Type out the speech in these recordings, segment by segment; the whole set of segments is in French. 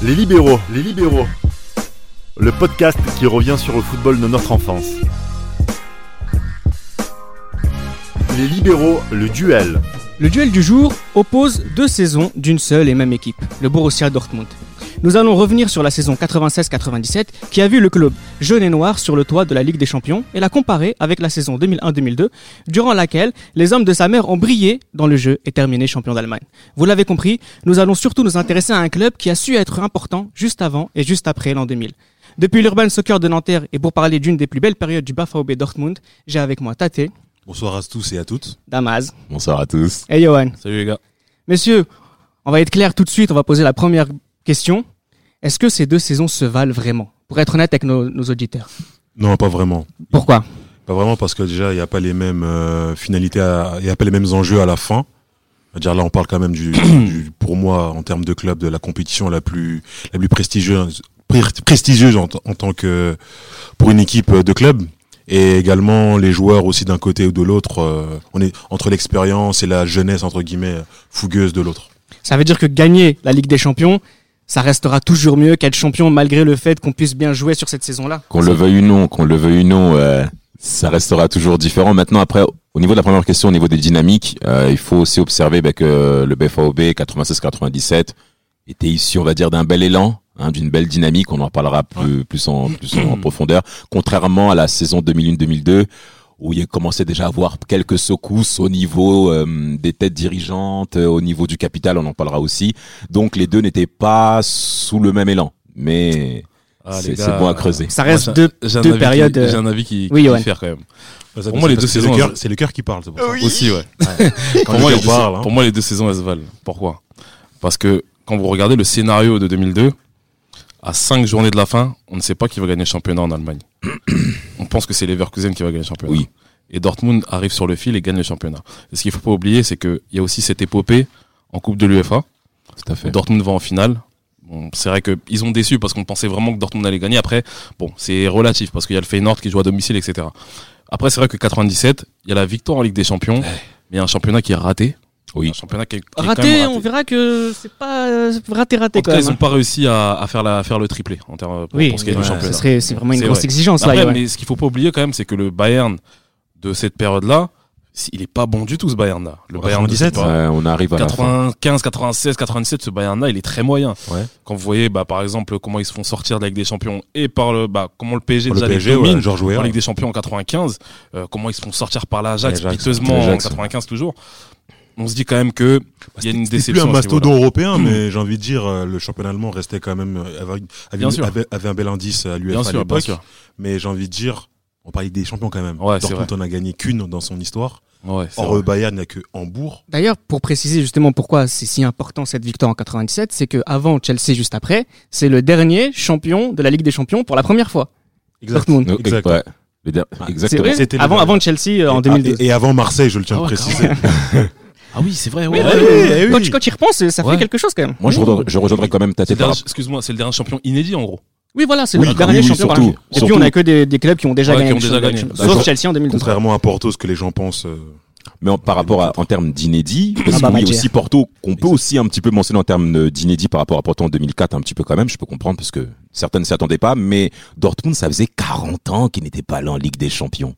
Les libéraux, les libéraux. Le podcast qui revient sur le football de notre enfance. Les libéraux, le duel. Le duel du jour oppose deux saisons d'une seule et même équipe, le Borussia Dortmund. Nous allons revenir sur la saison 96-97 qui a vu le club jaune et noir sur le toit de la Ligue des Champions et la comparer avec la saison 2001-2002 durant laquelle les hommes de sa mère ont brillé dans le jeu et terminé champion d'Allemagne. Vous l'avez compris, nous allons surtout nous intéresser à un club qui a su être important juste avant et juste après l'an 2000. Depuis l'Urban Soccer de Nanterre et pour parler d'une des plus belles périodes du BAFAOB Dortmund, j'ai avec moi Tate, Bonsoir à tous et à toutes. Damaz Bonsoir à tous. et Johan. Salut les gars. Messieurs, on va être clair tout de suite, on va poser la première question. Est-ce que ces deux saisons se valent vraiment? Pour être honnête avec nos, nos auditeurs. Non, pas vraiment. Pourquoi? Pas vraiment parce que déjà, il n'y a pas les mêmes euh, finalités, à- il n'y a pas les mêmes enjeux à la fin. C'est-à-dire là, on parle quand même du, du- pour moi, en termes de club, de la compétition la plus, la plus prestigieuse, pre- prestigieuse en tant que pour une équipe de club. Et également les joueurs aussi d'un côté ou de l'autre. euh, on est entre l'expérience et la jeunesse entre guillemets fougueuse de l'autre. Ça veut dire que gagner la Ligue des Champions, ça restera toujours mieux qu'être champion malgré le fait qu'on puisse bien jouer sur cette saison-là. Qu'on le veuille ou non, qu'on le veuille ou non, euh, ça restera toujours différent. Maintenant, après, au niveau de la première question, au niveau des dynamiques, euh, il faut aussi observer bah, que le BFAOB 96-97 était issu, on va dire, d'un bel élan, hein, d'une belle dynamique. On en parlera plus, plus en, plus en profondeur. Contrairement à la saison 2001-2002, où il commençait déjà à avoir quelques secousses au niveau euh, des têtes dirigeantes, euh, au niveau du capital, on en parlera aussi. Donc les deux n'étaient pas sous le même élan. Mais Ah, c'est bon à creuser. Ça moi, reste j'ai- deux, j'ai un deux avis périodes. euh, J'ai un avis qui, Oui, qui diffère quand même. Pour moi, les deux c'est saisons, le cœur, elles- c'est le cœur qui parle. pour ça. Aussi, ouais. Pour, moi, parle, hein. pour moi, les deux saisons, elles se valent. Pourquoi? Parce que quand vous regardez le scénario de 2002, à cinq journées de la fin, on ne sait pas qui va gagner le championnat en Allemagne. on pense que c'est Leverkusen qui va gagner le championnat. Oui. Et Dortmund arrive sur le fil et gagne le championnat. Et ce qu'il faut pas oublier, c'est qu'il y a aussi cette épopée en Coupe de l'UEFA. Tout à fait. Dortmund va en finale. Bon, c'est vrai qu'ils ont déçu parce qu'on pensait vraiment que Dortmund allait gagner. Après, bon, c'est relatif parce qu'il y a le Feyenoord qui joue à domicile, etc. Après, c'est vrai que 97, il y a la victoire en Ligue des Champions, mais il y a un championnat qui est raté. Oui. Un championnat qui est, qui est quand Raté, on verra que c'est pas euh, raté, raté En tout quand cas, même. ils n'ont pas réussi à, à faire la, à faire le triplé en termes pour, Oui, pour ce qui est ouais, du ce championnat. serait, c'est vraiment une C'est grosse vrai. exigence là. Après, ouais. mais ce qu'il faut pas oublier quand même, c'est que le Bayern de cette période-là, il est pas bon du tout ce Bayern-là. Le Bayern de 97, cette période- Ouais, on arrive à la fin. 95, 96, 97, ce Bayern-là, il est très moyen. Ouais. Quand vous voyez, bah, par exemple, comment ils se font sortir de la Ligue des Champions et par le, bah, comment le PSG déjà le les PSG, domine ouais, Georges en. Ligue des Champions en 95, euh, comment ils se font sortir par l'Ajax piteusement en l'Ajax, 95 toujours. On se dit quand même que il y a une déception. plus un mastodon européen, mais j'ai envie de dire, euh, le championnat allemand restait quand même, euh, avait, avait, Bien sûr. avait, avait un bel indice à l'UEFA à l'époque. Mais j'ai envie de dire, on parlait des champions quand même. Ouais, c'est Dortmund en a gagné qu'une dans son histoire. Ouais, Or, vrai. le Bayern n'a que Hambourg. D'ailleurs, pour préciser justement pourquoi c'est si important cette victoire en 97, c'est que avant Chelsea juste après, c'est le dernier champion de la Ligue des Champions pour la première fois. Dortmund. Donc, Exact. ouais. C'est Exactement. Avant, avant Chelsea euh, en Et- 2002. Et, et avant Marseille, je le tiens Ah à ouais, préciser. Ah oui, c'est vrai. Oui, Ouais, ouais, oui, ouais. oui. Quand, tu, quand tu y repenses, ça fait quelque chose quand même. Moi, je rejoindrais, je rejoindrais quand même C'est par dernier- Excuse-moi, c'est le dernier champion inédit en gros. Oui, voilà, c'est Oui, le dernier champion. surtout. Et puis surtout. on a que des, des clubs qui ont déjà Ouais, gagné. qui ont déjà le gagné. championnat. D'accord. Sauf Chelsea en 2012. Contrairement à Porto, ce que les gens pensent. euh, Mais en- par rapport à, en termes d'inédit, parce Ah bah, que oui, Madjer. aussi Porto, qu'on peut aussi un petit peu mentionner en termes d'inédit par rapport à Porto en 2004, un petit peu quand même, je peux comprendre, parce que certains ne s'y attendaient pas, mais Dortmund, ça faisait 40 ans qu'ils n'étaient pas là en Ligue des Champions.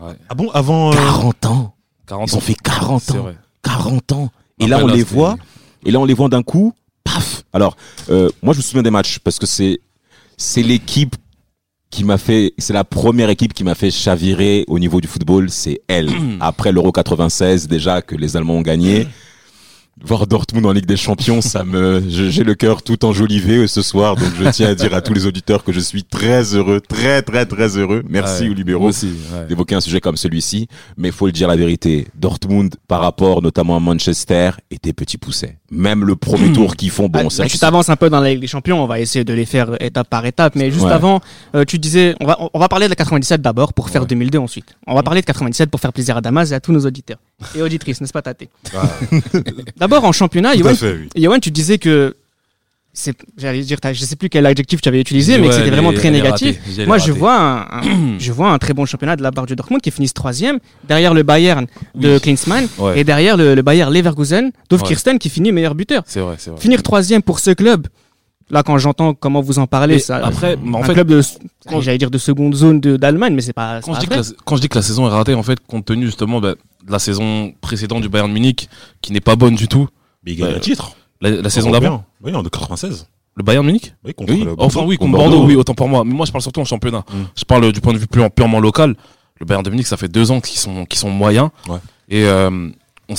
Ouais. Ah bon, avant. euh, 40 ans 40 Ils ont fait 40 C'est ans vrai. 40 ans. Et là, on les voit, et là, on les voit d'un coup, paf. Alors, euh, moi, je me souviens des matchs, parce que c'est c'est l'équipe qui m'a fait, c'est la première équipe qui m'a fait chavirer au niveau du football, c'est elle. Après l'Euro 96, déjà que les Allemands ont gagné, voir Dortmund en Ligue des Champions, ça me, j'ai le cœur tout enjolivé ce soir, donc je tiens à dire à tous les auditeurs que je suis très heureux, très très très heureux. Merci Ouais, aux libéraux ouais. d'évoquer un sujet comme celui-ci, mais il faut le dire la vérité. Dortmund, par rapport notamment à Manchester, était petit pousset. Même le premier tour qu'ils font, bon, Ah, tu t'avances un peu dans la Ligue des Champions, on va essayer de les faire étape par étape, mais juste Ouais. avant, euh, tu disais, on va, on va parler de la 97 d'abord pour faire Ouais. 2002 ensuite. On va parler de 97 pour faire plaisir à Damas et à tous nos auditeurs et auditrices, n'est-ce pas, Tate D'abord en championnat, Yoann, à fait, oui. Yoann, tu disais que c'est, j'allais dire, je sais plus quel adjectif tu avais utilisé, mais que c'était vraiment très négatif. Moi, je vois un, un- je vois un très bon championnat de la part du Dortmund qui finissent troisième, derrière le Bayern de Oui. Klinsmann Ouais. et derrière le, le Bayern Leverkusen, Dov Ouais. Kirsten qui finit meilleur buteur. C'est vrai, c'est vrai. Finir troisième pour ce club, Là, quand j'entends comment vous en parlez, Mais ça, après, en un fait, club de, quand- j'allais dire de seconde zone de- d'Allemagne, mais c'est pas. c'est quand je, pas dis que la, quand je dis que la saison est ratée, en fait, compte tenu justement bah, de la saison précédente du Bayern Munich, qui n'est pas bonne du tout, Mais il gagne Bah, un titre. la, la saison d'avant, Oui, en 96. le Bayern Munich Oui, contre Oui, le Enfin oui, contre Contre Bordeaux, Bordeaux. oui, autant pour moi. Mais moi, je parle surtout en championnat. Mm. Je parle euh, du point de vue plus purement local. Le Bayern de Munich, ça fait deux ans qu'ils sont, qu'ils sont moyens. Ouais. Et euh, on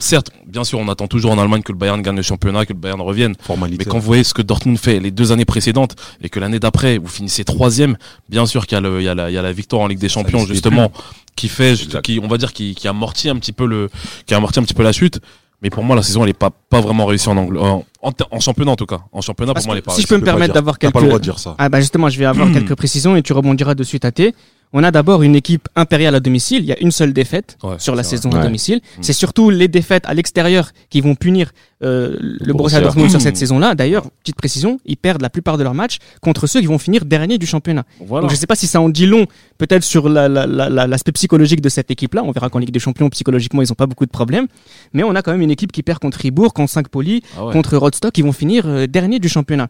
certes, bien sûr, on attend toujours en Allemagne que le Bayern gagne le championnat, que le Bayern revienne. Formalité. Mais quand vous voyez ce que Dortmund fait les deux années précédentes et que l'année d'après vous finissez troisième, bien sûr qu'il y y y a la victoire en Ligue des Champions justement qui fait, Exact. qui on va dire qui, qui amortit un petit peu le, qui amortit un petit peu la chute. Mais pour moi, la saison elle est pas pas vraiment réussie en angle, en, en, en championnat en tout cas. En championnat Parce pour moi, elle est pas si je réussie. peux me Tu peux pas permettre d'avoir quelques. pas le droit de dire ça. Ah bah justement, je vais avoir quelques précisions et tu rebondiras de suite à T. On a d'abord une équipe impériale à domicile. Il y a une seule défaite Ouais, sur la saison vrai. à domicile. C'est surtout les défaites à l'extérieur qui vont punir euh, le Borussia. Dortmund sur cette saison-là. D'ailleurs, petite précision, ils perdent la plupart de leurs matchs contre ceux qui vont finir dernier du championnat. Voilà. Donc je sais pas si ça en dit long, peut-être sur la- la- la- la- l'aspect psychologique de cette équipe-là. On verra qu'en Ligue des Champions, psychologiquement, ils ont pas beaucoup de problèmes. Mais on a quand même une équipe qui perd contre Fribourg, contre 5 Poli, Ah ouais. contre Rostock, qui vont finir euh, dernier du championnat.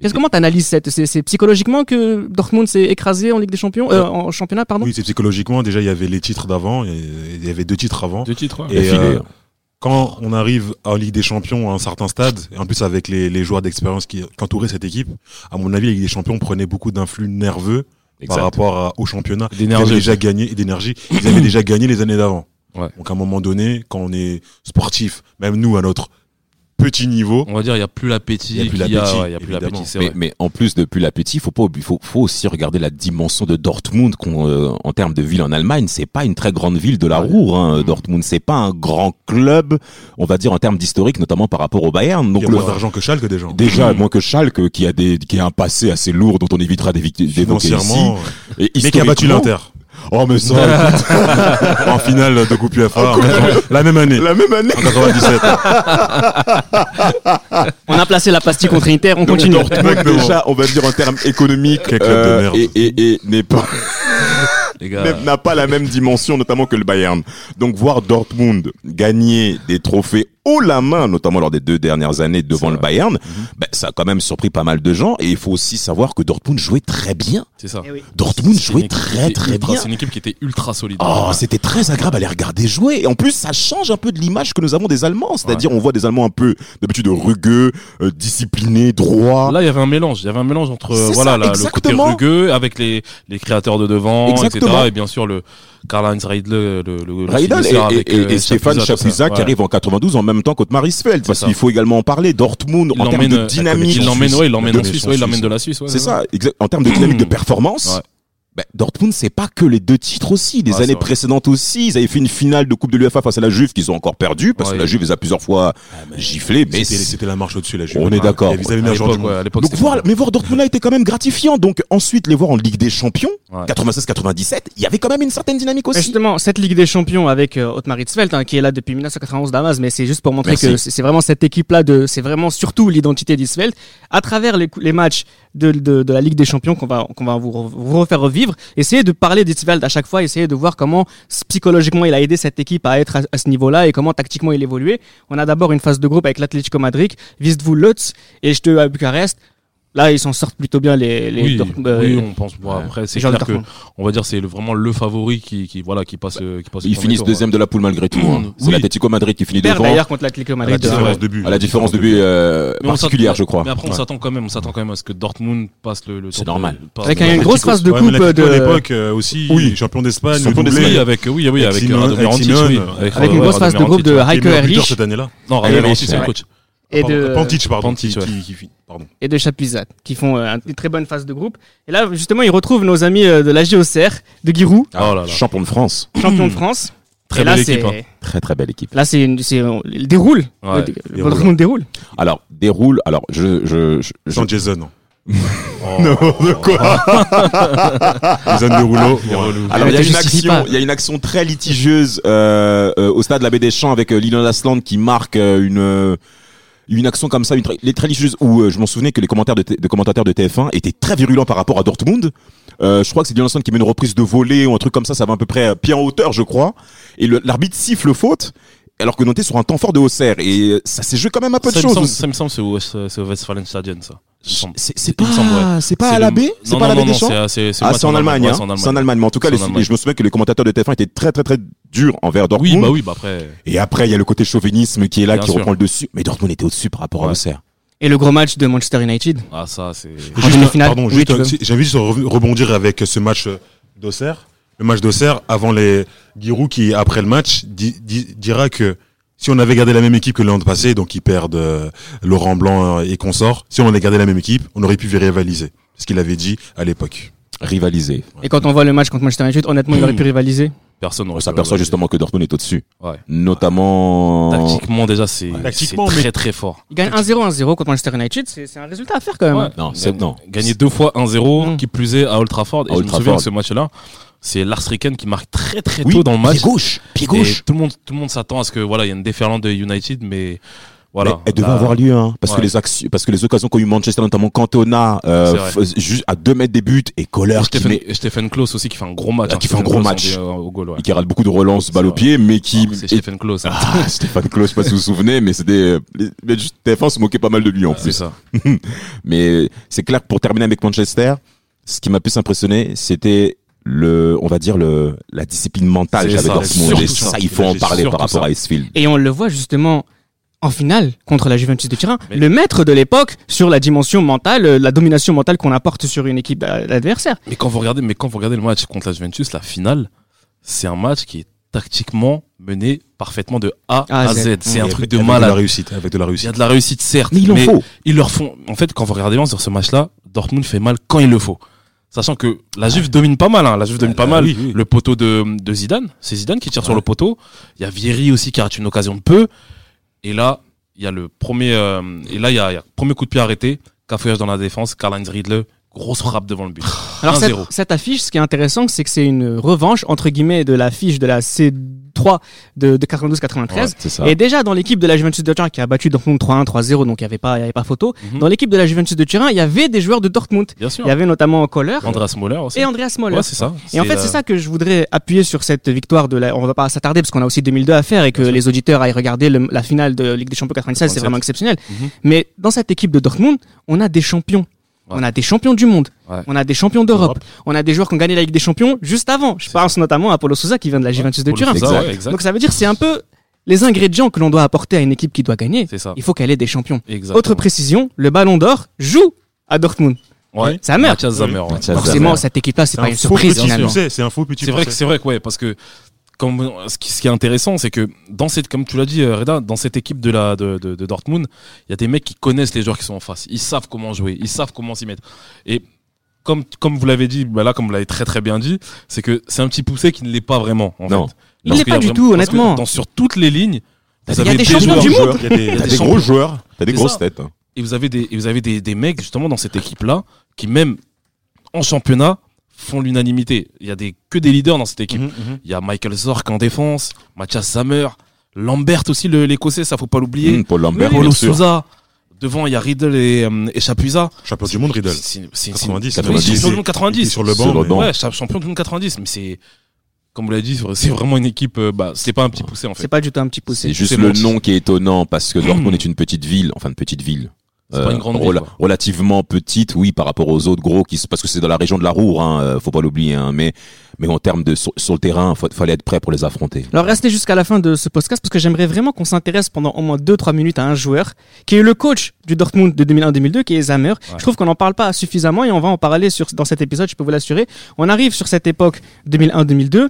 Qu'est-ce comment t'analyses cette c'est, c'est psychologiquement que Dortmund s'est écrasé en Ligue des Champions euh, en championnat pardon Oui, c'est psychologiquement. Déjà, il y avait les titres d'avant. et Il y avait deux titres avant. Deux titres. ouais. Et euh, quand on arrive en Ligue des Champions à un certain stade, et en plus avec les, les joueurs d'expérience qui, entouraient cette équipe, à mon avis, la Ligue des Champions prenait beaucoup d'influx nerveux Exact. par rapport à- au championnat. Ils avaient déjà gagné et d'énergie. Ils avaient déjà gagné les années d'avant. Ouais. Donc à un moment donné, quand on est sportif, même nous à notre petit niveau, On va dire, il y a plus l'appétit. Il y a plus l'appétit, ouais, Il a plus l'appétit, c'est Mais, vrai. mais en plus depuis l'appétit, faut pas, oublier- faut, faut aussi regarder la dimension de Dortmund qu'on, euh, en termes de ville en Allemagne. C'est pas une très grande ville de la Ruhr, hein, Dortmund. C'est pas un grand club, on va dire en termes d'historique, notamment par rapport au Bayern. il y a le- moins d'argent que Schalke déjà. déjà moins que Schalke, qui a des, qui a un passé assez lourd dont on évitera d'évoquer ici. Financièrement, Et mais qui a battu l'Inter Oh mais ça, écoute, en finale de Coupe Coupe la même année, la même année. en 97. On a placé la pastille contre Inter, on Donc continue. Dortmund déjà, on va dire en termes économiques, Quel club de merde. et, et, et n'est pas n'a pas la même dimension, notamment que le Bayern. Donc voir Dortmund gagner des trophées haut la main, notamment lors des deux dernières années devant le Bayern, ben, ça a quand même surpris pas mal de gens. Et il faut aussi savoir que Dortmund jouait très bien. C'est ça. Eh oui. Dortmund jouait très très ultra- bien. C'est une équipe qui était ultra solide. Oh, c'était très agréable à les regarder jouer. Et en plus, ça change un peu de l'image que nous avons des Allemands. C'est-à-dire, on voit des Allemands un peu, d'habitude, rugueux, euh, disciplinés, droits. Là, il y avait un mélange. Il y avait un mélange entre euh, voilà ça, la- le côté rugueux avec les, les créateurs de devant, Exactement. etc. Et bien sûr le Karl-Heinz Reidle, le, le, le et, et- et- euh, et Stéphane Chapuisat, qui Ouais. arrive en 92 en même temps qu'Otmar Isfeld. Parce qu'il faut également en parler. Dortmund, Il en termes de euh, dynamique. Il l'emmène, ouais, il l'emmène de en Suisse, connexion ouais, il l'emmène suisse. de la Suisse. ouais, C'est ça, exact. En termes de dynamique de performance, Ben, Dortmund, c'est pas que les deux titres aussi. Les c'est années précédentes aussi, ils avaient fait une finale de Coupe de l'UEFA face à la Juve qu'ils ont encore perdu parce Ouais. que la Juve les a plusieurs fois giflés. Mais C'était la marche au-dessus, la Juve. On est d'accord. Ils avaient donc voir, mais voir Dortmund là était quand même gratifiant. Donc ensuite les voir en Ligue des Champions, Ouais. 96-97, il y avait quand même une certaine dynamique aussi. Justement, cette Ligue des Champions avec euh, Otmar Hitzfeld, hein, qui est là depuis 1991 Damas, mais c'est juste pour montrer Merci. que c'est vraiment cette équipe-là, de, c'est vraiment surtout l'identité d'Hitzfeld, à travers les, les matchs de, de, de la Ligue des Champions qu'on va, qu'on va vous, re- vous refaire revivre, essayer de parler d'Hitzfeld à chaque fois, essayer de voir comment psychologiquement il a aidé cette équipe à être à, ce niveau-là et comment tactiquement il évoluait. On a d'abord une phase de groupe avec l'Atlético Madrid, Vistvou Lutz et Jete à Bucarest. Là, ils s'en sortent plutôt bien les, les Oui, Dort- euh, oui, on pense. Bon, après, c'est clair que, Dortmund. on va dire, c'est vraiment le favori qui, qui voilà, qui passe, euh, qui passe. Ils finissent tour, deuxième de la poule malgré tout. hein. C'est Oui. l'Atlético Madrid qui finit devant. d'ailleurs contre l'Atlético À la Madrid. différence euh, de but. À la différence de but euh, particulière, s'attend- je crois. Mais après, on Ouais. s'attend quand même, on s'attend quand même à ce que Dortmund passe le. le C'est normal. Avec une grosse phase de coupe de. à l'époque euh, aussi, Oui. champion d'Espagne, Champion d'Espagne. Oui, avec, oui, oui, avec, Avec une grosse phase de groupe de buteur Erlich cette année-là. Non, c'est le coach. Et Pardon, de, Pantic, pardon. Pantic, qui- ouais. qui- qui fit- Pardon. et de Chapuisat, qui font euh, une très bonne phase de groupe. Et là, justement, ils retrouvent nos amis euh, de la JOCR, de Giroud, Oh là là. Champion de France. champion de France. Très et belle équipe, hein. Très très belle équipe. là, c'est, une- c'est, il déroule. Ouais, le, le déroule. Alors, déroule. Alors, je, je, je, je- Sans Jason. Oh. de quoi Jason de rouleau. Alors il y a une action, il y a une action très litigieuse euh, euh, au stade de la Baie des Champs avec euh, Lilian Asland qui marque euh, une euh, une action comme ça, une très, les très litigieuse où euh, je m'en souvenais que les commentaires de, de commentateurs de TF1 étaient très virulents par rapport à Dortmund. Euh, je crois que c'est Asland qui met une reprise de volée ou un truc comme ça, ça va à peu près euh, pied en hauteur, je crois. Et l'arbitre siffle faute. Alors que était sur un temps fort de Auxerre et euh, ça s'est joué quand même un peu de Ça, choses. ça me semble c'est au, c'est au Westfalenstadion ça. C'est pas, ouais. c'est pas à la baie, c'est pas à la baie des Champs. Ah, le c'est en Allemagne, hein. c'est en C'est en Allemagne. Mais en tout cas, les- en je me souviens que les commentateurs de TF1 étaient très, très, très durs envers Oui, Dortmund. bah oui, bah après. Et après, il y a le côté chauvinisme qui est là, Bien qui sûr. reprend le dessus. Mais Dortmund était au-dessus par rapport à. Auxerre. Et le gros match de Manchester United. Ah, ça, c'est. En Juste, Oui, rebondir avec ce match d'Auxerre. Le match d'Auxerre, avant les Giroud qui, après le match, di- di- dira que si on avait gardé la même équipe que l'an passé, donc ils perdent euh, Laurent Blanc et consorts, si on avait gardé la même équipe, on aurait pu rivaliser. C'est ce qu'il avait dit à l'époque. Rivaliser. Et quand on voit le match contre Manchester United, honnêtement, il aurait pu rivaliser. Personne n'aurait On s'aperçoit justement que Dortmund est au-dessus. Ouais. Notamment. Tactiquement, déjà, c'est très, mais- très fort. Il gagne 1-0, 1-0 contre Manchester United, c'est un résultat à faire quand même. Ouais. Non, c'est, non. Gagner deux fois 1-0, Mm. qui plus est à Old Trafford. Et À je Old me souviens de Trafford. ce match-là. C'est Lars Ricken qui marque très très Oui, tôt dans le match. Pied gauche. Pied Et gauche. tout le monde, tout le monde s'attend à ce que voilà, il y a une déferlante de United, mais voilà. Mais elle devait Là, avoir lieu, hein, parce que les actions, parce que les occasions qu'ont eu Manchester, notamment Cantona, euh, C'est f- juste à deux mètres des buts, et Kohler Stephen, met, et Stephen Klose aussi qui fait un gros match. Ah, hein. qui fait un Stephen gros Klose, match. on dit, euh, au goal, ouais. qui rate beaucoup de relances balle au C'est pied, mais qui, C'est Stephen Klose. hein. ah, Stéphane Klose, je sais pas si vous vous souvenez, mais c'était, euh, les- mais juste TF1 se moquait pas mal de lui en C'est plus. ça. Mais c'est clair que pour terminer avec Manchester, ce qui m'a plus impressionné, c'était le, on va dire le, la discipline mentale C'est j'avais ça, ça. ça, il faut en C'est parler par rapport ça. à Icefield. Et on le voit justement en finale contre la Juventus de Turin, Mais- le maître de l'époque sur la dimension mentale, euh, la domination mentale qu'on apporte sur une équipe euh, adversaire. Mais quand vous regardez, mais quand vous regardez le match contre la Juventus, la finale, c'est un match qui est tactiquement mené parfaitement de A à à Z. Z. C'est un Avec- truc de avec la malade. réussite, avec de la Il y a réussite. de la réussite, certes. Mais il en faut. ils leur font, en fait, quand vous regardez bien sur ce match-là, Dortmund fait mal quand il le faut. Sachant que la Juve domine pas mal, hein. La Juve domine pas mal. oui, oui. Le poteau de, de Zidane. C'est Zidane qui tire sur le poteau. Il y a Vieri aussi qui rate une occasion de peu. Et là, il y a le premier, euh, et là, il y a, il y a premier coup de pied arrêté. Cafouillage dans la défense. Karl-Heinz Riedle. Grosse frappe devant le but. Alors cette, 1-0. cette affiche, ce qui est intéressant, c'est que c'est une revanche entre guillemets de l'affiche de la C3 de, de 92-93. Ouais, C'est ça. Et déjà dans l'équipe de la Juventus de Turin qui a battu Dortmund 3-1, 3-0, donc il y avait pas, y avait pas photo. Mhm. Dans l'équipe de la Juventus de Turin, il y avait des joueurs de Dortmund. Bien sûr. Il y avait notamment Kohler Andreas Moller aussi. et Andreas Moller. Ouais, c'est ça. Et en fait, c'est ça que je voudrais appuyer sur cette victoire de la. On va pas s'attarder parce qu'on a aussi 2002 à faire et que les auditeurs aillent regarder le- la finale de Ligue des Champions 96, c'est 97. vraiment exceptionnel. Mhm. Mais dans cette équipe de Dortmund, on a des champions. Ouais. On a des champions du monde. Ouais. On a des champions d'Europe. Europe. On a des joueurs qui ont gagné la Ligue des Champions juste avant. Je pense notamment à Paulo Souza qui vient de la Juventus de Turin. Donc ça veut dire c'est un peu les ingrédients que l'on doit apporter à une équipe qui doit gagner. C'est ça. Il faut qu'elle ait des champions. Exactement. Autre précision, le Ballon d'Or joue à Dortmund. Ouais. Ça meurt. Mathias Zamer. ouais. Mathias Forcément, Zamer. cette équipe-là, c'est pas un une surprise C'est un faux petit C'est vrai que c'est vrai que ouais parce que comme ce qui, ce qui est intéressant c'est que dans cette comme tu l'as dit euh, Reda dans cette équipe de la de, de, de Dortmund il y a des mecs qui connaissent les joueurs qui sont en face ils savent comment jouer ils savent comment s'y mettre et comme comme vous l'avez dit bah là comme vous l'avez très très bien dit c'est que c'est un petit poussé qui ne l'est pas vraiment en Non. fait Il l'est y pas a du vraiment- tout, honnêtement. dans, sur toutes les lignes vous Il y a avez des des champions joueurs- du monde. Il y a des- Il y a des des champions. gros joueurs, t'as des grosses ça. têtes. hein. et vous avez des et vous avez des, des mecs justement dans cette équipe là qui même en championnat font l'unanimité il y a des que des leaders dans cette équipe Mhm, mhm. Il y a Michael Zorc en défense, Mathias Sammer, Lambert aussi, le- l'écossais, ça faut pas l'oublier. Mmh, Paul Lambert, Paulo. Souza. Devant, il y a Riddle et, euh, et Chapuisat. Champion du monde, Riddle. C'est- c'est- c'est- 90, oui, 90. champion du monde Il 90. était sur le Sur banc. mais-. Ouais, champion du monde 90. Mais c'est, comme vous l'avez dit, c'est vraiment une équipe, euh, bah, c'est pas un petit poussé, en C'est fait. pas du tout un petit poussé. C'est juste c'est le nom qui est étonnant parce que Dortmund est une petite ville, enfin une petite ville. Euh, C'est pas une grande ville, quoi. relativement petite, oui, par rapport aux autres gros qui, parce que c'est dans la région de la Roure, hein, euh, faut pas l'oublier, hein, mais, mais en termes de sur, sur le terrain, faut, fallait être prêt pour les affronter. Alors restez jusqu'à la fin de ce podcast parce que j'aimerais vraiment qu'on s'intéresse pendant au moins 2-3 minutes à un joueur qui est le coach du Dortmund de 2001-2002 qui est Zamer. Je trouve qu'on n'en parle pas suffisamment et on va en parler sur, dans cet épisode, je peux vous l'assurer. On arrive sur cette époque 2001-2002.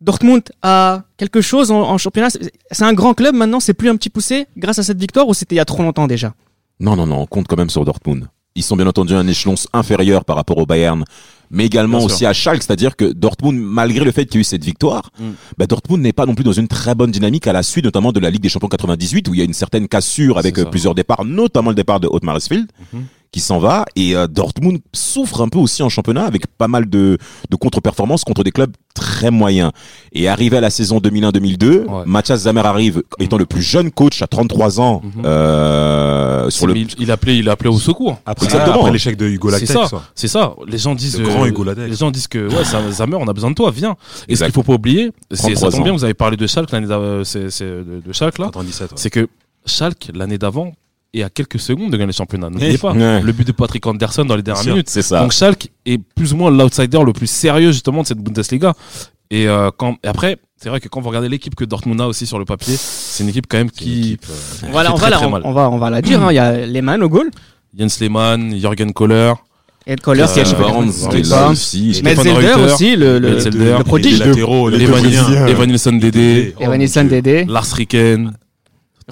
Dortmund a quelque chose en, en championnat. C'est un grand club maintenant, c'est plus un petit poussé grâce à cette victoire ou c'était il y a trop longtemps déjà? Non, non, non, on compte quand même sur Dortmund. Ils sont bien entendu un échelon inférieur par rapport au Bayern, mais également Bien aussi sûr. à Schalke, c'est-à-dire que Dortmund, malgré le fait qu'il y ait eu cette victoire, Mm. bah, Dortmund n'est pas non plus dans une très bonne dynamique à la suite, notamment de la Ligue des Champions 98, où il y a une certaine cassure avec euh, plusieurs départs, notamment le départ de Mhm. Qui s'en va et euh, Dortmund souffre un peu aussi en championnat avec pas mal de, de contre-performances contre des clubs très moyens. Et arrivé à la saison 2001-2002, Ouais. Mathias Zamer arrive étant le plus jeune coach à 33 ans Mhm. euh, sur le il, il appelait, il appelait au secours. Après, Exactement. après l'échec de Hugo C'est Lactec, ça. ça. C'est ça. Les gens disent. Le grand Hugo Ladec. Les gens disent que ouais, Zamer, on a besoin de toi, viens. Et ce qu'il faut pas oublier, c'est 33 ça tombe bien. Vous avez parlé de Schalke l'année d'avant, c'est, c'est de, Schalke là. 97, ouais. C'est que Schalke l'année d'avant est à quelques secondes de gagner le championnat. N'oubliez pas Ouais. le but de Patrick Anderson dans les dernières sûr. minutes. C'est ça. Donc Schalke est plus ou moins l'outsider le plus sérieux justement de cette Bundesliga. Et, euh, quand, et après, c'est vrai que quand vous regardez l'équipe que Dortmund a aussi sur le papier, c'est une équipe quand même C'est une qui équipe, euh, Voilà, on très, va, la, on, va, on va la dire. hein. Il y a Lehmann au goal, Jens Lehmann, Jürgen Kohler, Ed Kohler qui a Christian chopé- Barnes qui est là Barnes. aussi. Metzelder Reuter, aussi, le, le, le prodige. les latéraux, les Evan, Nilsson Dédé, Evan Nilsson Dédé. Lars Ricken,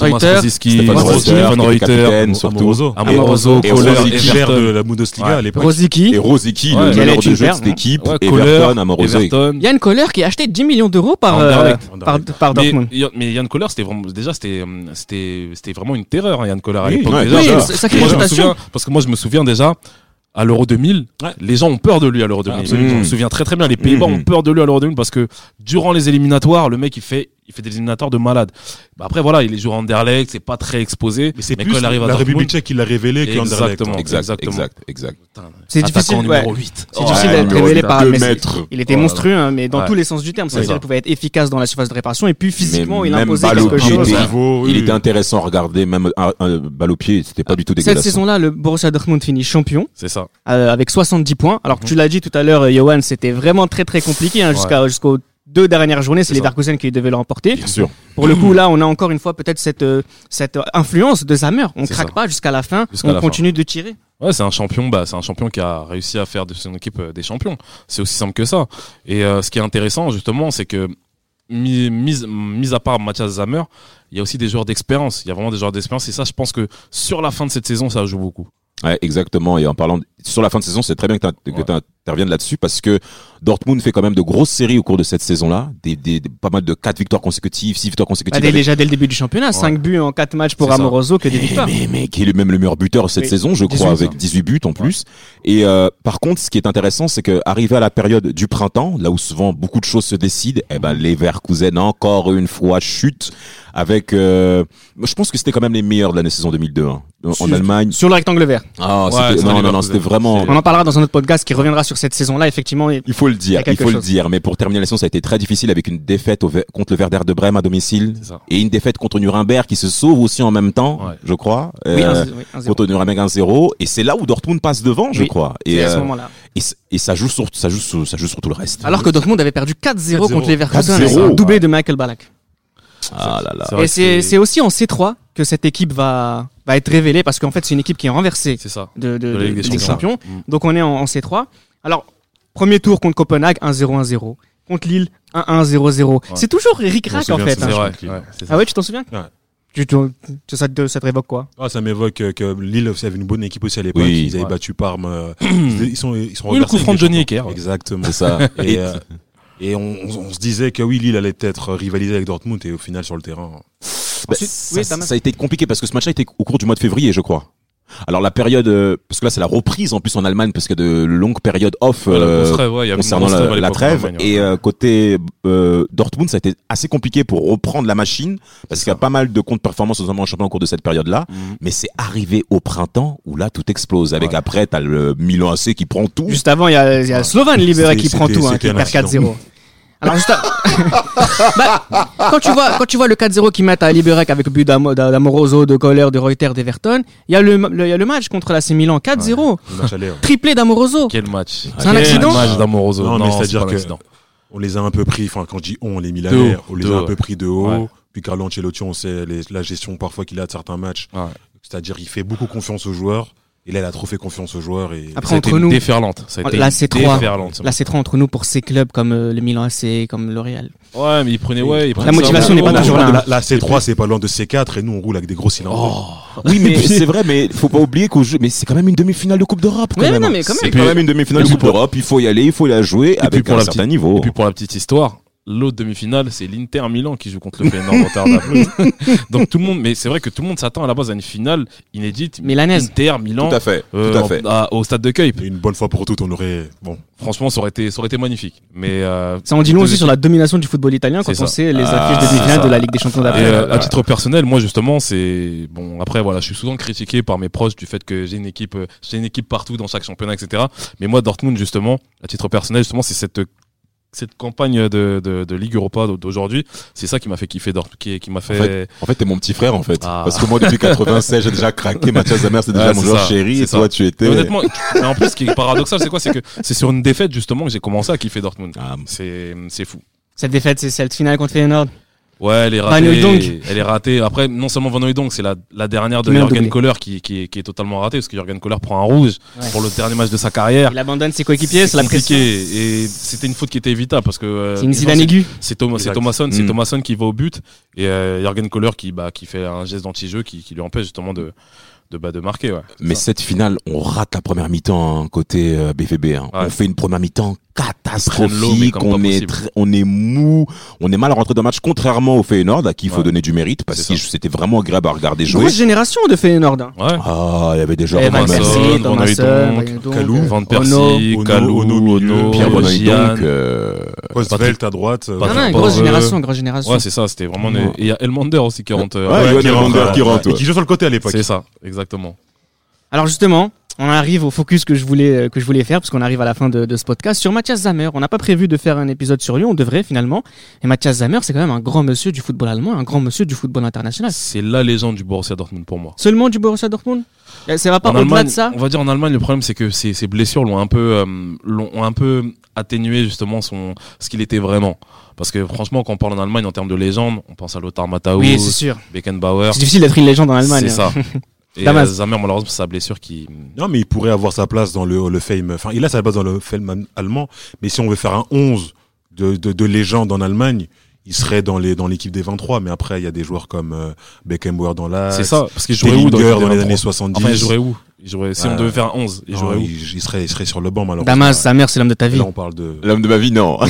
Reuter, Stéphane Reuter, surtout. Amoroso. Kohler, de la Bundesliga Ouais. à l'époque. Rosicky. Et Rosicky, Ouais. le être de jeu de super, cette équipe. Ouais, Everton, Kohler, Amoroso. Everton. Yann Kohler qui a acheté 10 millions d'euros par, euh, Anderlecht. par, par Mais, Dortmund. mais Yann Kohler, c'était vraiment, déjà, c'était, c'était, c'était vraiment une terreur, hein, Yann Kohler à Oui, l'époque. parce que moi, je me souviens déjà, à l'Euro 2000, Ouais. les gens ont peur de lui à l'Euro 2000. Absolument. Je me souviens très très bien. Les Pays-Bas Mhm. ont peur de lui à l'Euro 2000 parce que durant les éliminatoires, le mec, il fait, il fait des éliminatoires de malade. Bah après, voilà, il est joué à Anderlecht, c'est pas très exposé. Mais c'est plus quand il arrive à la Dortmund- République tchèque qui l'a révélé qu'Anderlecht. Exactement. Exact, Exactement. exact, exact. C'est difficile, numéro ouais. 8. C'est difficile d'être révélé par mais. Il était Oh monstrueux, hein, mais dans Ouais. tous les sens du terme. C'est C'est-à-dire ça. qu'il pouvait être efficace dans la surface de réparation et puis physiquement, Mais il imposait quelque chose. il était- Niveau, Il oui. était intéressant à regarder, même un, un balle au pied, c'était pas du tout Cette dégueulasse. saison-là, le Borussia Dortmund finit champion C'est ça. euh, avec 70 points. Alors Mhm. tu l'as dit tout à l'heure, Johan, c'était vraiment très très compliqué hein, jusqu'à jusqu'aux deux dernières journées. C'est les ça. Leverkusen qui devaient le remporter. Bien sûr. Pour le coup, là, on a encore une fois peut-être cette euh, cette euh, influence de Zamer. On craque ça. pas jusqu'à la fin. On la continue de tirer. Ouais, c'est un champion. Bah, c'est un champion qui a réussi à faire de son équipe euh, des champions. C'est aussi simple que ça. Et euh, ce qui est intéressant justement, c'est que mis, mis, mis à part Mathias Zamer, il y a aussi des joueurs d'expérience. Il y a vraiment des joueurs d'expérience. Et ça, je pense que sur la fin de cette saison, ça joue beaucoup. Ouais, exactement. Et en parlant de- sur la fin de saison, c'est très bien que tu Ouais. interviennes là-dessus parce que Dortmund fait quand même de grosses séries au cours de cette saison-là, des, des, des- pas mal de quatre victoires consécutives, six victoires Bah, consécutives. dès- avec- déjà dès le début du championnat, 5 buts en 4 matchs pour. Amoroso que des victoires. mais, mais qui est le même le meilleur buteur cette Oui, saison, je 18, crois, avec ça. 18 buts en plus. Et euh, par contre, ce qui est intéressant, c'est que arrivé à la période du printemps, là où souvent beaucoup de choses se décident, eh ben les Leverkusen encore une fois chute avec. euh, je pense que c'était quand même les meilleurs de l'année saison 2002 hein. en, Sur- Allemagne. Sur le rectangle vert. Ah, Ouais, non, non, non, c'était vraiment. On en parlera dans un autre podcast qui reviendra sur cette saison-là, effectivement. Il faut le dire, a il faut le dire. Mais pour terminer la saison, ça a été très difficile avec une défaite au contre le Werder de Brême à domicile et une défaite contre Nuremberg qui se sauve aussi en même temps, Ouais. je crois. Oui, Euh, un- oui, un zéro. contre Nuremberg 1-0 et c'est là où Dortmund passe devant, je Oui, crois. C'est Et, à ce euh, moment-là. et, ça joue sur ça joue sur, ça joue sur tout le reste. Alors que Dortmund avait perdu 4-0 contre 4-0. les Leverkusen, 4-0. un doublé de Michael Ballack. ah là là. Et c'est aussi en C3 que cette équipe va, va être révélée parce qu'en fait c'est une équipe qui est renversée C'est ça. de, de, De la de- Ligue des de Ligue des Champions. Mm. Donc on est en, en C3. Alors, premier tour contre Copenhague, 1-0-1-0. Contre Lille, 1-1-0-0. C'est toujours m'en Rack en fait. c'est hein. Vrai. ouais. Ah ouais, tu t'en souviens Ouais. tu, tu- tu- ça, te, ça te révoque quoi Ah, ça m'évoque euh, que Lille aussi avait une bonne équipe aussi à l'époque. Oui. ils avaient Ouais. battu Parme. euh, ils sont, ils sont Oui, le coup franc de Johnny. Ecker. Exactement. C'est ça. Et, Et- euh, et on, on- on se disait que oui, Lille allait peut-être rivaliser avec Dortmund et au final sur le terrain. Bah, Ensuite, ça, oui, Thomas. ça a été compliqué parce que ce match-là était au cours du mois de février, je crois. Alors la période, euh, parce que là c'est la reprise en plus en Allemagne parce que de longues périodes off euh, ouais, y a concernant la, trêve la ouais. et euh, côté euh, Dortmund ça a été assez compliqué pour reprendre la machine parce qu'il y a pas mal de contre-performances notamment en championnat au cours de cette période-là Mhm. mais c'est arrivé au printemps où là tout explose avec Ouais. après t'as le Milan AC qui prend tout Juste avant, il y a, y a Slovan Liberec qui prend tout, hein, qui perd accident. 4-0. Alors juste à- Bah, quand tu vois quand tu vois le 4-0 qu'ils mettent à Liberec avec le but d'Amo- d'Amoroso, de Kohler, de Reuter, d'Everton, il y a le, y a le match contre l'AC Milan 4-0, Le match aller. hein. triplé d'Amoroso. Quel match. C'est un accident match d'Amoroso. Non, mais Non, c'est-à-dire pas un que-. On les a un peu pris, enfin quand je dis on, les De Milanais, haut, on les de a un peu pris de haut. Ouais. Puis Carlo Ancelotti, on sait les- la gestion parfois qu'il a de certains matchs. Ouais. C'est-à-dire il fait beaucoup confiance aux joueurs. Et là, il a trop fait confiance aux joueurs. Et Après, Ça a été entre nous- déferlante. Ça a été Là, c'est trois. Là, c'est entre nous pour ces clubs comme euh, le Milan AC, comme l'Oréal. Ouais, mais il prenait, ouais, il prenait La motivation n'est pas toujours là. La, la C3, c'est pas loin de C4 et nous, on roule avec des gros cylindres. Oh. oui mais c'est vrai mais faut pas oublier qu'au jeu mais c'est quand même une demi-finale de Coupe d'Europe quand Ouais, même non, mais quand c'est même. quand même une demi-finale de Et Coupe d'Europe il faut y aller il faut la jouer puis avec pour un la certain niveau Et puis pour la petite histoire, l'autre demi-finale, c'est l'Inter Milan qui joue contre le Feyenoord. Donc tout le monde, mais c'est vrai que tout le monde s'attend à la base à une finale inédite. Milanaise. Inter Milan. Tout à fait. euh, tout à en- fait. à- au stade de. Et une bonne fois pour toutes, on aurait. Bon, Franchement, ça aurait été, ça aurait été magnifique. Mais euh, Ça en dit long aussi sur la domination du football italien quand C'est on ça. sait les Ah, affiches de demi-finale ça. de la Ligue des Champions Et d'après. euh, à titre personnel, moi justement, c'est bon. Après, voilà, je suis souvent critiqué par mes proches du fait que j'ai une équipe, euh, j'ai une équipe partout dans chaque championnat, etc. Mais moi, Dortmund, justement, à titre personnel, justement, c'est cette cette campagne de, de, de Ligue Europa d'aujourd'hui, c'est ça qui m'a fait kiffer Dortmund, qui, qui m'a fait. fait, En fait, t'es mon petit frère, en fait. Ah. Parce que moi, depuis 96, j'ai déjà craqué. Mathias Zamer, c'est déjà Ouais, mon joueur ça, chéri. c'est Et ça. toi, tu étais. Mais honnêtement, mais en plus, ce qui est paradoxal, c'est quoi? C'est que c'est sur une défaite justement que j'ai commencé à kiffer Dortmund. Ah, C'est c'est fou. Cette défaite, c'est cette finale contre Feyenoord? Ouais, elle est Van ratée. Hooijdonk. Elle est ratée. Après, non seulement Van Hooijdonk, c'est la, la dernière de Jürgen. Kohler qui, qui, est- qui est totalement ratée parce que Jürgen Kohler prend un rouge Ouais. pour le dernier match de sa carrière. Il abandonne ses coéquipiers, c'est la pression. compliqué et c'était une faute qui était évitable parce que euh, C'est une Zidane aiguë. c'est Thomas, c'est Mm. Thomasson qui va au but et euh, Jürgen Kohler qui bah qui fait un geste d'anti-jeu qui, qui lui empêche justement de de bah, de marquer. Ouais. Mais cette finale, on rate la première mi-temps hein, côté euh, BVB. hein. Ouais. On fait une première mi-temps catastrophique. comme On est, on est mou, on est mal rentré dans le match, contrairement au Feyenoord à qui il faut Ouais. donner du mérite parce que c'était vraiment agréable à regarder jouer. Grosse génération de Feyenoord. hein. Ouais. Ah, il y avait Eh, Van Thomasson, Hooijdonk, Hooijdonk, Kalou, Van. Persie, Kalou, Ono Ono, Pierre. Hooijdonk, euh, Postvelt à droite. euh, grosse génération, grosse génération. Ouais, c'est ça, c'était vraiment. Et il y a Elmander aussi qui rentre. euh, Ouais, ouais, Elmander rentre, qui rentre, Et qui joue sur le côté à l'époque. C'est ça, exactement. Alors justement, on arrive au focus que je voulais euh, que je voulais faire parce qu'on arrive à la fin de, de ce podcast sur Mathias Zamer. On n'a pas prévu de faire un épisode sur lui, on devrait finalement. Et Mathias Zamer, c'est quand même un grand monsieur du football allemand, un grand monsieur du football international. C'est la légende du Borussia Dortmund pour moi. Seulement du Borussia Dortmund? Euh, Ça va pas au-delà de ça? on va dire en Allemagne, le problème c'est que ses, ses blessures l'ont un peu, euh, ont un peu atténué justement son, ce qu'il était vraiment. Parce que franchement, quand on parle en Allemagne en termes de légende, on pense à Lothar Matthäus, Oui. Beckenbauer. C'est difficile d'être une légende en Allemagne. C'est ça. Et Damas. euh, Zamer, malheureusement, c'est sa blessure qui. Non, mais il pourrait avoir sa place dans le, le fame. Enfin, il a sa place dans le fame allemand. Mais si on veut faire un 11 de, de, de légende en Allemagne, il serait dans les dans l'équipe des 23. Mais après, il y a des joueurs comme euh, Beckenbauer dans la. C'est ça. Parce qu'il jouerait où dans, dans les 23? années 70. Enfin, il jouerait où? Il jouerait, Si on Euh, devait faire un 11, il Non, jouerait où il, il serait, il serait sur le banc, malheureusement. Damas, Zamer, c'est l'homme de ta vie. Là, on parle de. L'homme de ma vie, non.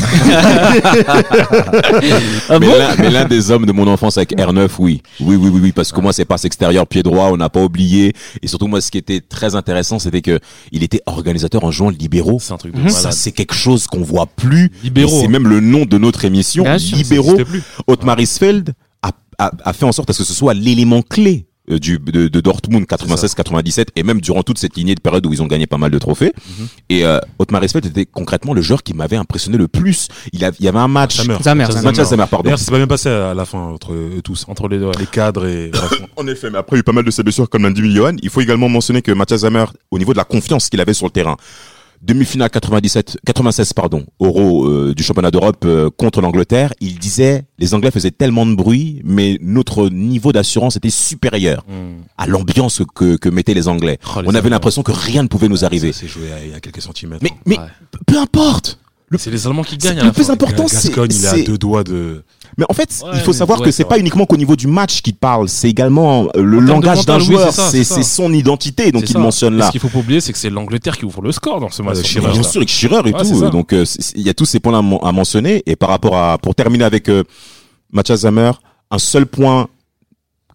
Ah mais bon l'un- mais l'un des hommes de mon enfance avec R9, oui. Oui, oui, oui, oui, parce que moi, c'est passe extérieur, pied droit, on n'a pas oublié. Et surtout, moi, ce qui était très intéressant, c'était que il était organisateur en jouant libéraux. C'est un truc de Mhm. Ça, c'est quelque chose qu'on voit plus. Libéraux. C'est même le nom de notre émission. Bien sûr, ça Libéraux. n'existait plus. Otmar Isfeld a, a, a fait en sorte à ce que ce soit l'élément clé du, de, de Dortmund 96-97 et même durant toute cette lignée de période où ils ont gagné pas mal de trophées. Mhm. Et euh, Otmar Isfeld était concrètement le joueur qui m'avait impressionné le plus. Il, a, il y avait un match. Zamer. Zamer, Mathias Zamer. Mathias Zamer, pardon. Ça s'est pas bien passé à la fin entre eux tous. Entre les. Les cadres et. En effet, mais après, il y a eu pas mal de ses blessures, comme l'a dit Johan. Il faut également mentionner que Mathias Zamer, au niveau de la confiance qu'il avait sur le terrain, demi-finale 97, 96, pardon, Euro euh, du championnat d'Europe euh, contre l'Angleterre, il disait les Anglais faisaient tellement de bruit, mais notre niveau d'assurance était supérieur Hmm. à l'ambiance que, que mettaient les Anglais. Oh, les On avait l'impression que rien ne pouvait nous arriver. Ça s'est joué à, à quelques centimètres. Mais, mais Ouais. peu importe. Le, C'est les Allemands qui gagnent à le plus fin. important, c'est Gascogne, il est à deux doigts de. Mais en fait, Ouais, il faut savoir ouais, que c'est pas vrai. uniquement qu'au niveau du match qu'il parle, c'est également euh, le En langage d'un joueur, c'est son identité donc il mentionne Et là. Ce qu'il faut pas oublier, c'est que c'est l'Angleterre qui ouvre le score dans ce match. Match-là. Bien sûr, avec Schirrer et Ouais, tout. euh, Donc euh, il y a tous ces points-là à à mentionner. Et par rapport à, pour terminer avec euh, Mathias un seul point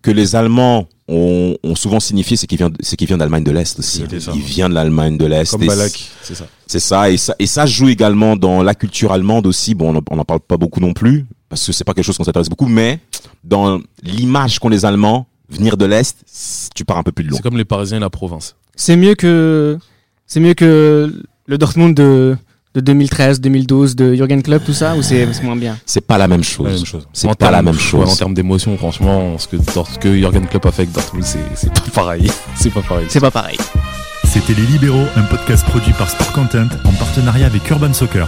que les Allemands ont, ont souvent signifié, c'est qu'il vient, c'est qu'il vient d'Allemagne de l'Est aussi. Ça. Il vient de l'Allemagne de l'Est. Comme Et Balak, c'est ça. C'est ça, et ça, et ça joue également dans la culture allemande aussi. Bon, on en- on n'en parle pas beaucoup non plus, parce que c'est pas quelque chose qu'on s'intéresse beaucoup, mais dans l'image qu'ont les Allemands, venir de l'Est, tu pars un peu plus de long. C'est comme les Parisiens et la province. C'est mieux que c'est mieux que le Dortmund de de 2013, 2012, de Jürgen Klopp, tout ça, ou c'est c'est moins bien? C'est pas la même chose. C'est En pas la termes- même chose. en termes d'émotion, franchement, ce que, ce que Jürgen Klopp a fait avec Dortmund, c'est c'est pas pareil. C'est pas pareil. C'est pas pareil. C'était Les Libéraux, un podcast produit par Sport Content en partenariat avec Urban Soccer.